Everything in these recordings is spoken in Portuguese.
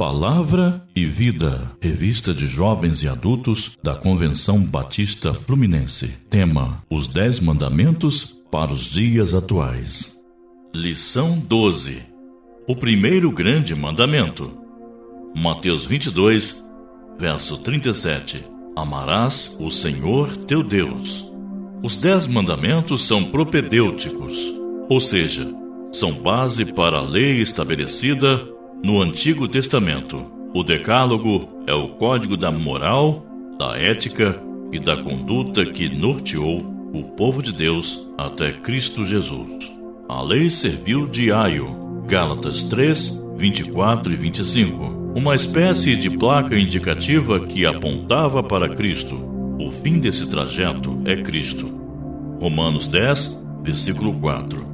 Palavra e Vida, revista de jovens e adultos da Convenção Batista Fluminense. Tema: Os Dez Mandamentos para os Dias Atuais. Lição 12: O primeiro grande mandamento. Mateus 22, verso 37. Amarás o Senhor teu Deus. Os dez mandamentos são propedêuticos, ou seja, são base para a lei estabelecida no Antigo Testamento, o Decálogo é o código da moral, da ética e da conduta que norteou o povo de Deus até Cristo Jesus. A lei serviu de aio, Gálatas 3, 24 e 25, uma espécie de placa indicativa que apontava para Cristo. O fim desse trajeto é Cristo. Romanos 10, versículo 4.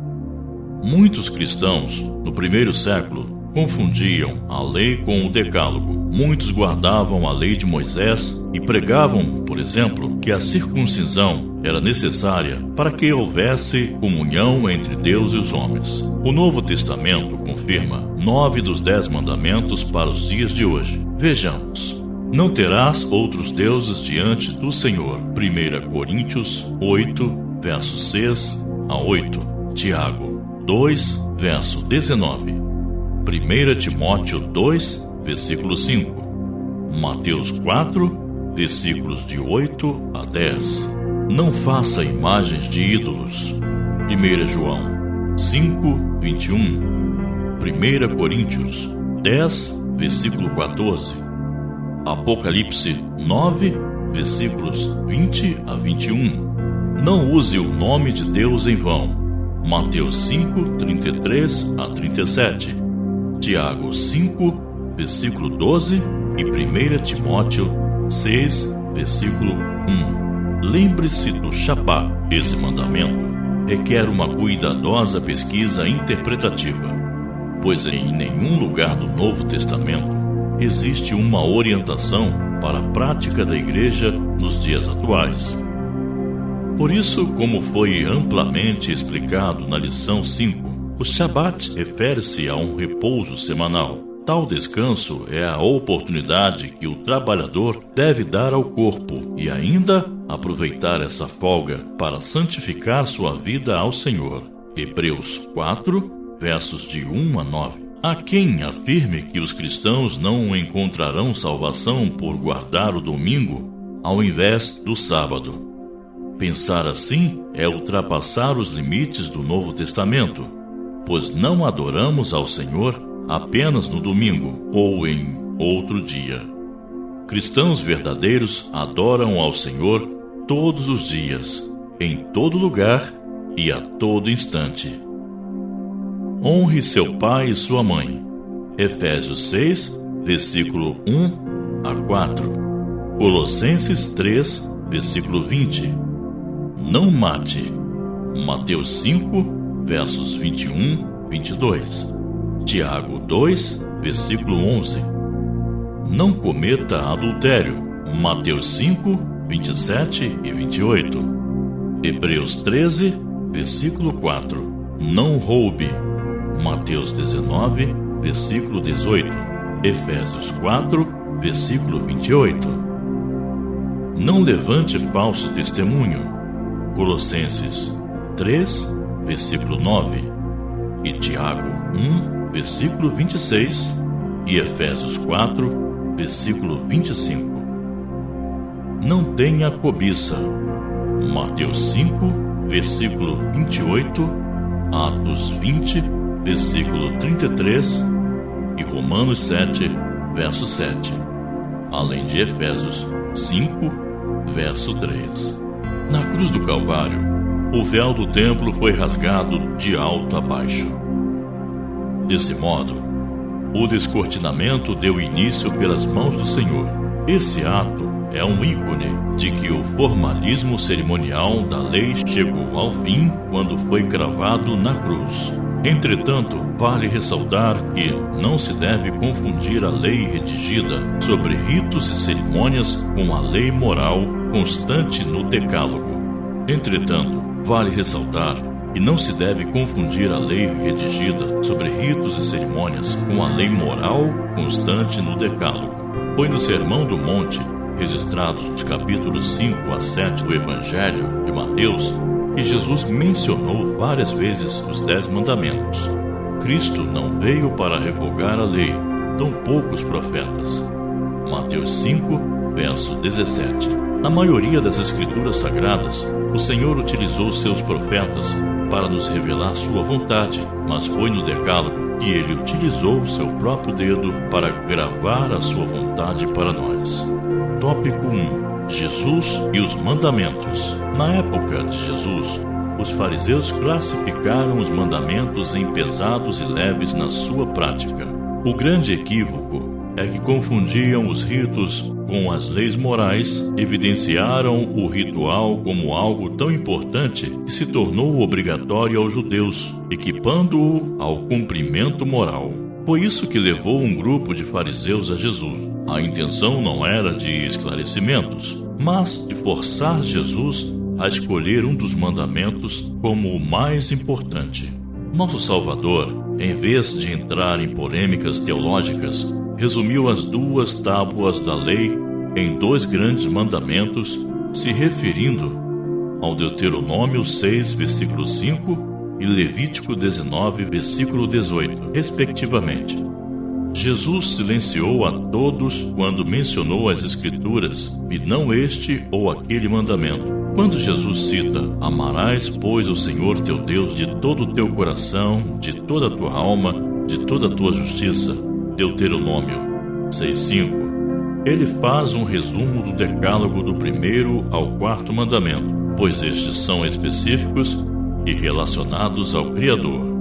Muitos cristãos, no primeiro século, confundiam a lei com o decálogo. Muitos guardavam a lei de Moisés e pregavam, por exemplo, que a circuncisão era necessária para que houvesse comunhão entre Deus e os homens. O Novo Testamento confirma nove dos dez mandamentos para os dias de hoje. Vejamos. Não terás outros deuses diante do Senhor. 1 Coríntios 8, versos 6 a 8. Tiago 2, verso 19. 1 Timóteo 2, versículo 5, Mateus 4, versículos de 8 a 10. Não faça imagens de ídolos. 1 João 5, 21. 1 Coríntios 10, versículo 14. Apocalipse 9, versículos 20 a 21. Não use o nome de Deus em vão. Mateus 5, 33 a 37. Tiago 5, versículo 12 e 1 Timóteo 6, versículo 1. Lembre-se do Shabá. Esse mandamento requer uma cuidadosa pesquisa interpretativa, pois em nenhum lugar do Novo Testamento existe uma orientação para a prática da igreja nos dias atuais. Por isso, como foi amplamente explicado na lição 5, o Shabat refere-se a um repouso semanal. Tal descanso é a oportunidade que o trabalhador deve dar ao corpo e ainda aproveitar essa folga para santificar sua vida ao Senhor. Hebreus 4, versos de 1 a 9. Há quem afirme que os cristãos não encontrarão salvação por guardar o domingo ao invés do sábado. Pensar assim é ultrapassar os limites do Novo Testamento pois não adoramos ao Senhor apenas no domingo ou em outro dia. Cristãos verdadeiros adoram ao Senhor todos os dias, em todo lugar e a todo instante. Honre seu pai e sua mãe. Efésios 6, versículo 1 a 4. Colossenses 3, versículo 20. Não mate. Mateus 5, versos 21, 22. Tiago 2, versículo 11. Não cometa adultério. Mateus 5, 27 e 28. Hebreus 13, versículo 4. Não roube. Mateus 19, versículo 18. Efésios 4, versículo 28. Não levante falso testemunho. Colossenses 3, versículo 9, e Tiago 1, versículo 26, e Efésios 4, versículo 25. Não tenha cobiça. Mateus 5, versículo 28, Atos 20, versículo 33 e Romanos 7, verso 7, além de Efésios 5, verso 3. Na cruz do Calvário, o véu do templo foi rasgado de alto a baixo. Desse modo, o descortinamento deu início pelas mãos do Senhor. Esse ato é um ícone de que o formalismo cerimonial da lei chegou ao fim quando foi cravado na cruz. Entretanto, vale ressaltar que não se deve confundir a lei redigida sobre ritos e cerimônias com a lei moral constante no Decálogo. Entretanto, vale ressaltar E não se deve confundir a lei redigida sobre ritos e cerimônias com a lei moral constante no Decálogo. Foi no Sermão do Monte, registrados nos capítulos 5 a 7 do Evangelho de Mateus, que Jesus mencionou várias vezes os Dez Mandamentos. Cristo não veio para revogar a lei, tão poucos profetas. Mateus 5, verso 17. Na maioria das Escrituras Sagradas, o Senhor utilizou seus profetas para nos revelar sua vontade, mas foi no Decálogo que ele utilizou seu próprio dedo para gravar a sua vontade para nós. Tópico 1: Jesus e os mandamentos. Na época de Jesus, os fariseus classificaram os mandamentos em pesados e leves na sua prática. O grande equívoco é que confundiam os ritos com as leis morais, evidenciaram o ritual como algo tão importante que se tornou obrigatório aos judeus, equipando-o ao cumprimento moral. Foi isso que levou um grupo de fariseus a Jesus. A intenção não era de esclarecimentos, mas de forçar Jesus a escolher um dos mandamentos como o mais importante. Nosso Salvador, em vez de entrar em polêmicas teológicas, resumiu as duas tábuas da lei em dois grandes mandamentos, se referindo ao Deuteronômio 6, versículo 5 e Levítico 19, versículo 18, respectivamente. Jesus silenciou a todos quando mencionou as Escrituras e não este ou aquele mandamento. Quando Jesus cita: Amarás, pois, o Senhor teu Deus de todo o teu coração, de toda a tua alma, de toda a tua justiça, Deuteronômio 6,5, ele faz um resumo do decálogo do primeiro ao quarto mandamento, pois estes são específicos e relacionados ao Criador.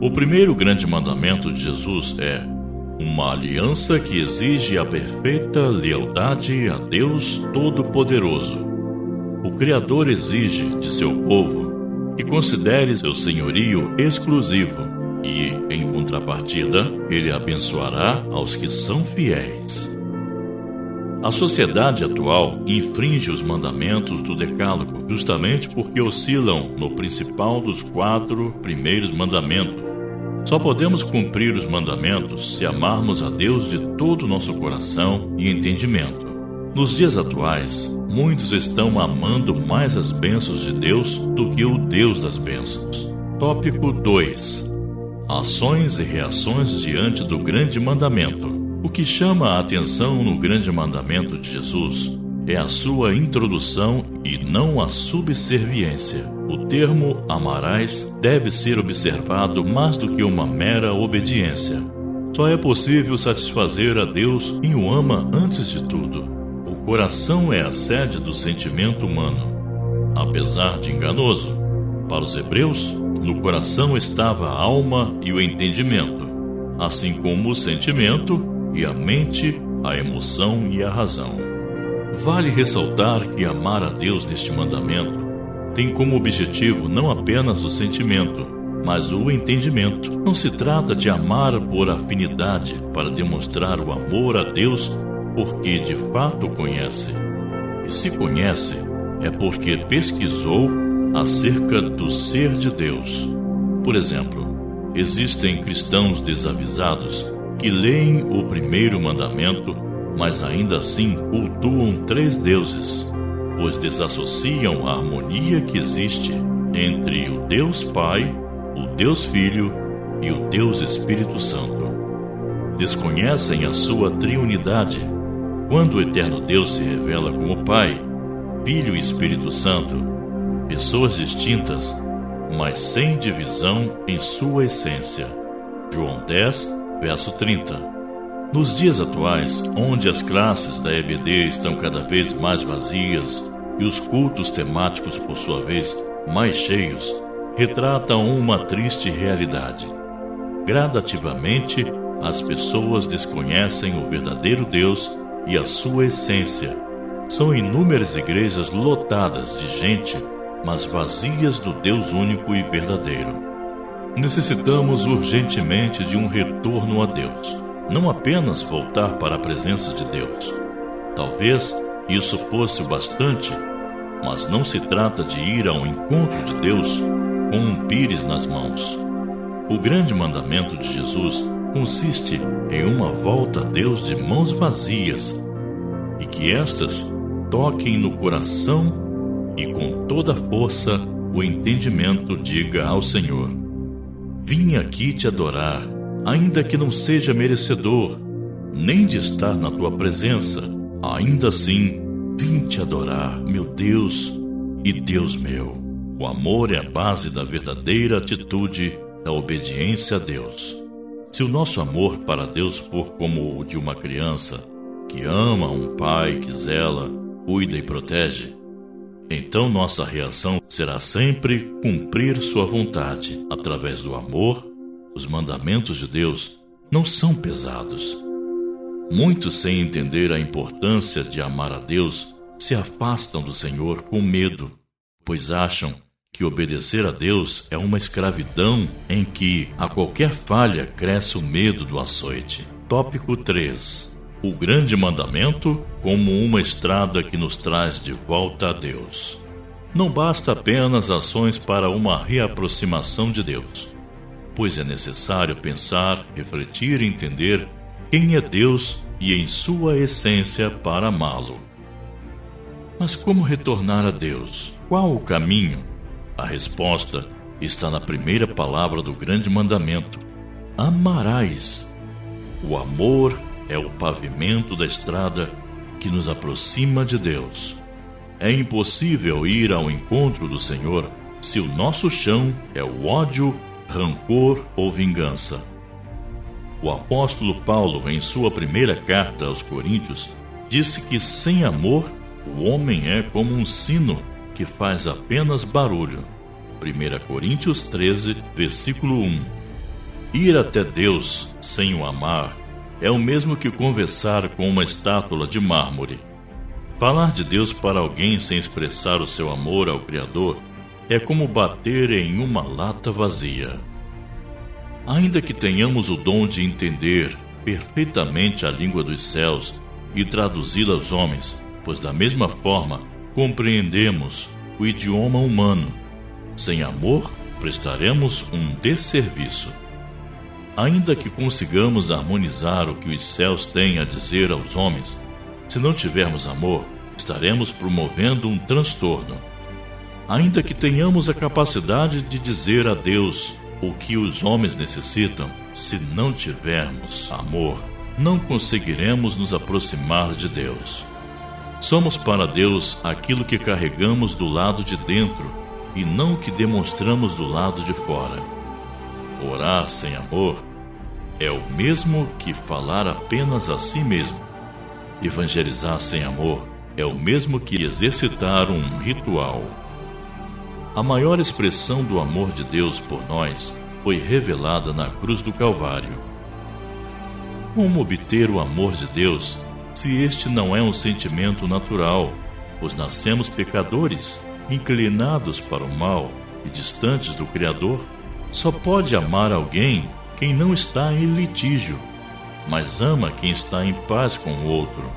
O primeiro grande mandamento de Jesus é uma aliança que exige a perfeita lealdade a Deus Todo-Poderoso. O Criador exige de seu povo que considere seu senhorio exclusivo e, em contrapartida, ele abençoará aos que são fiéis. A sociedade atual infringe os mandamentos do Decálogo justamente porque oscilam no principal dos quatro primeiros mandamentos só podemos cumprir os mandamentos se amarmos a Deus de todo o nosso coração e entendimento. Nos dias atuais, muitos estão amando mais as bênçãos de Deus do que o Deus das bênçãos. Tópico 2: Ações e reações diante do grande mandamento. O que chama a atenção no grande mandamento de Jesus é a sua introdução e não a subserviência. O termo amarás deve ser observado mais do que uma mera obediência. Só é possível satisfazer a Deus quem o ama antes de tudo. O coração é a sede do sentimento humano, apesar de enganoso. Para os hebreus, no coração estava a alma e o entendimento, assim como o sentimento e a mente, a emoção e a razão. Vale ressaltar que amar a Deus neste mandamento tem como objetivo não apenas o sentimento, mas o entendimento. Não se trata de amar por afinidade para demonstrar o amor a Deus porque de fato conhece. E se conhece, é porque pesquisou acerca do ser de Deus. Por exemplo, existem cristãos desavisados que leem o primeiro mandamento mas ainda assim cultuam três deuses, pois desassociam a harmonia que existe entre o Deus Pai, o Deus Filho e o Deus Espírito Santo. Desconhecem a sua triunidade. Quando o eterno Deus se revela como Pai, Filho e Espírito Santo, pessoas distintas, mas sem divisão em sua essência. João 10, verso 30. Nos dias atuais, onde as classes da EBD estão cada vez mais vazias e os cultos temáticos, por sua vez, mais cheios, retratam uma triste realidade. Gradativamente, as pessoas desconhecem o verdadeiro Deus e a sua essência. São inúmeras igrejas lotadas de gente, mas vazias do Deus único e verdadeiro. Necessitamos urgentemente de um retorno a Deus não apenas voltar para a presença de Deus. Talvez isso fosse o bastante, mas não se trata de ir ao encontro de Deus com um pires nas mãos. O grande mandamento de Jesus consiste em uma volta a Deus de mãos vazias e que estas toquem no coração e com toda força o entendimento diga ao Senhor: Vim aqui te adorar, ainda que não seja merecedor, nem de estar na tua presença, ainda assim vim te adorar, meu Deus e Deus meu. O amor é a base da verdadeira atitude da obediência a Deus. Se o nosso amor para Deus for como o de uma criança, que ama um pai que zela, cuida e protege, então nossa reação será sempre cumprir Sua vontade através do amor. Os mandamentos de Deus não são pesados. Muitos, sem entender a importância de amar a Deus, se afastam do Senhor com medo, pois acham que obedecer a Deus é uma escravidão em que a qualquer falha cresce o medo do açoite. Tópico 3. O grande mandamento como uma estrada que nos traz de volta a Deus. Não basta apenas ações para uma reaproximação de Deus, pois é necessário pensar, refletir e entender quem é Deus e em sua essência para amá-lo. Mas como retornar a Deus? Qual o caminho? A resposta está na primeira palavra do grande mandamento: Amarás. O amor é o pavimento da estrada que nos aproxima de Deus. É impossível ir ao encontro do Senhor se o nosso chão é o ódio, rancor ou vingança. O apóstolo Paulo, em sua primeira carta aos Coríntios, disse que sem amor o homem é como um sino que faz apenas barulho. 1 Coríntios 13, versículo 1. Ir até Deus sem o amar é o mesmo que conversar com uma estátua de mármore. Falar de Deus para alguém sem expressar o seu amor ao Criador é como bater em uma lata vazia. Ainda que tenhamos o dom de entender perfeitamente a língua dos céus e traduzi-la aos homens, pois da mesma forma compreendemos o idioma humano. Sem amor, prestaremos um desserviço. Ainda que consigamos harmonizar o que os céus têm a dizer aos homens, se não tivermos amor, estaremos promovendo um transtorno. Ainda que tenhamos a capacidade de dizer a Deus o que os homens necessitam, se não tivermos amor, não conseguiremos nos aproximar de Deus. Somos para Deus aquilo que carregamos do lado de dentro e não o que demonstramos do lado de fora. Orar sem amor é o mesmo que falar apenas a si mesmo. Evangelizar sem amor é o mesmo que exercitar um ritual. A maior expressão do amor de Deus por nós foi revelada na cruz do Calvário. Como obter o amor de Deus se este não é um sentimento natural, pois nascemos pecadores, inclinados para o mal e distantes do Criador, só pode amar alguém quem não está em litígio, mas ama quem está em paz com o outro.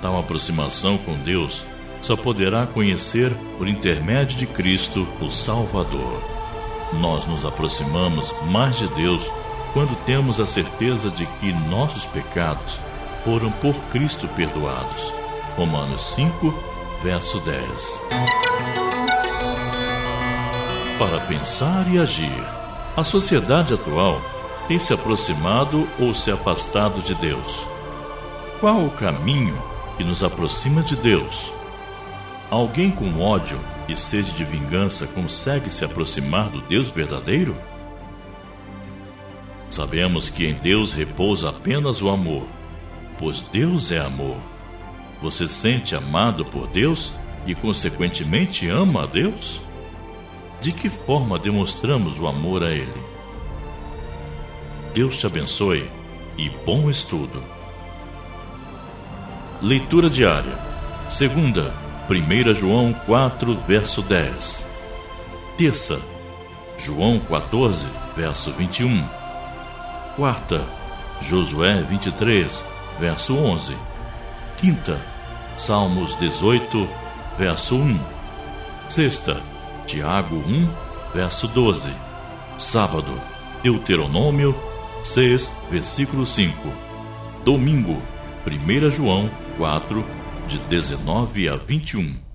Tal aproximação com Deus só poderá conhecer por intermédio de Cristo, o Salvador. Nós nos aproximamos mais de Deus quando temos a certeza de que nossos pecados foram por Cristo perdoados. Romanos 5, verso 10. Para pensar e agir, a sociedade atual tem se aproximado ou se afastado de Deus. Qual o caminho que nos aproxima de Deus? Alguém com ódio e sede de vingança consegue se aproximar do Deus verdadeiro? Sabemos que em Deus repousa apenas o amor pois Deus é amor. Você sente amado por Deus e, consequentemente, ama a Deus? De que forma demonstramos o amor a Ele? Deus te abençoe e bom estudo. Leitura diária. Segunda, 1 João 4, verso 10. Terça, João 14, verso 21. Quarta, Josué 23, verso 11. Quinta, Salmos 18, verso 1. Sexta, Tiago 1, verso 12. Sábado, Deuteronômio 6, versículo 5. Domingo, 1 João 4, de 19 a 21.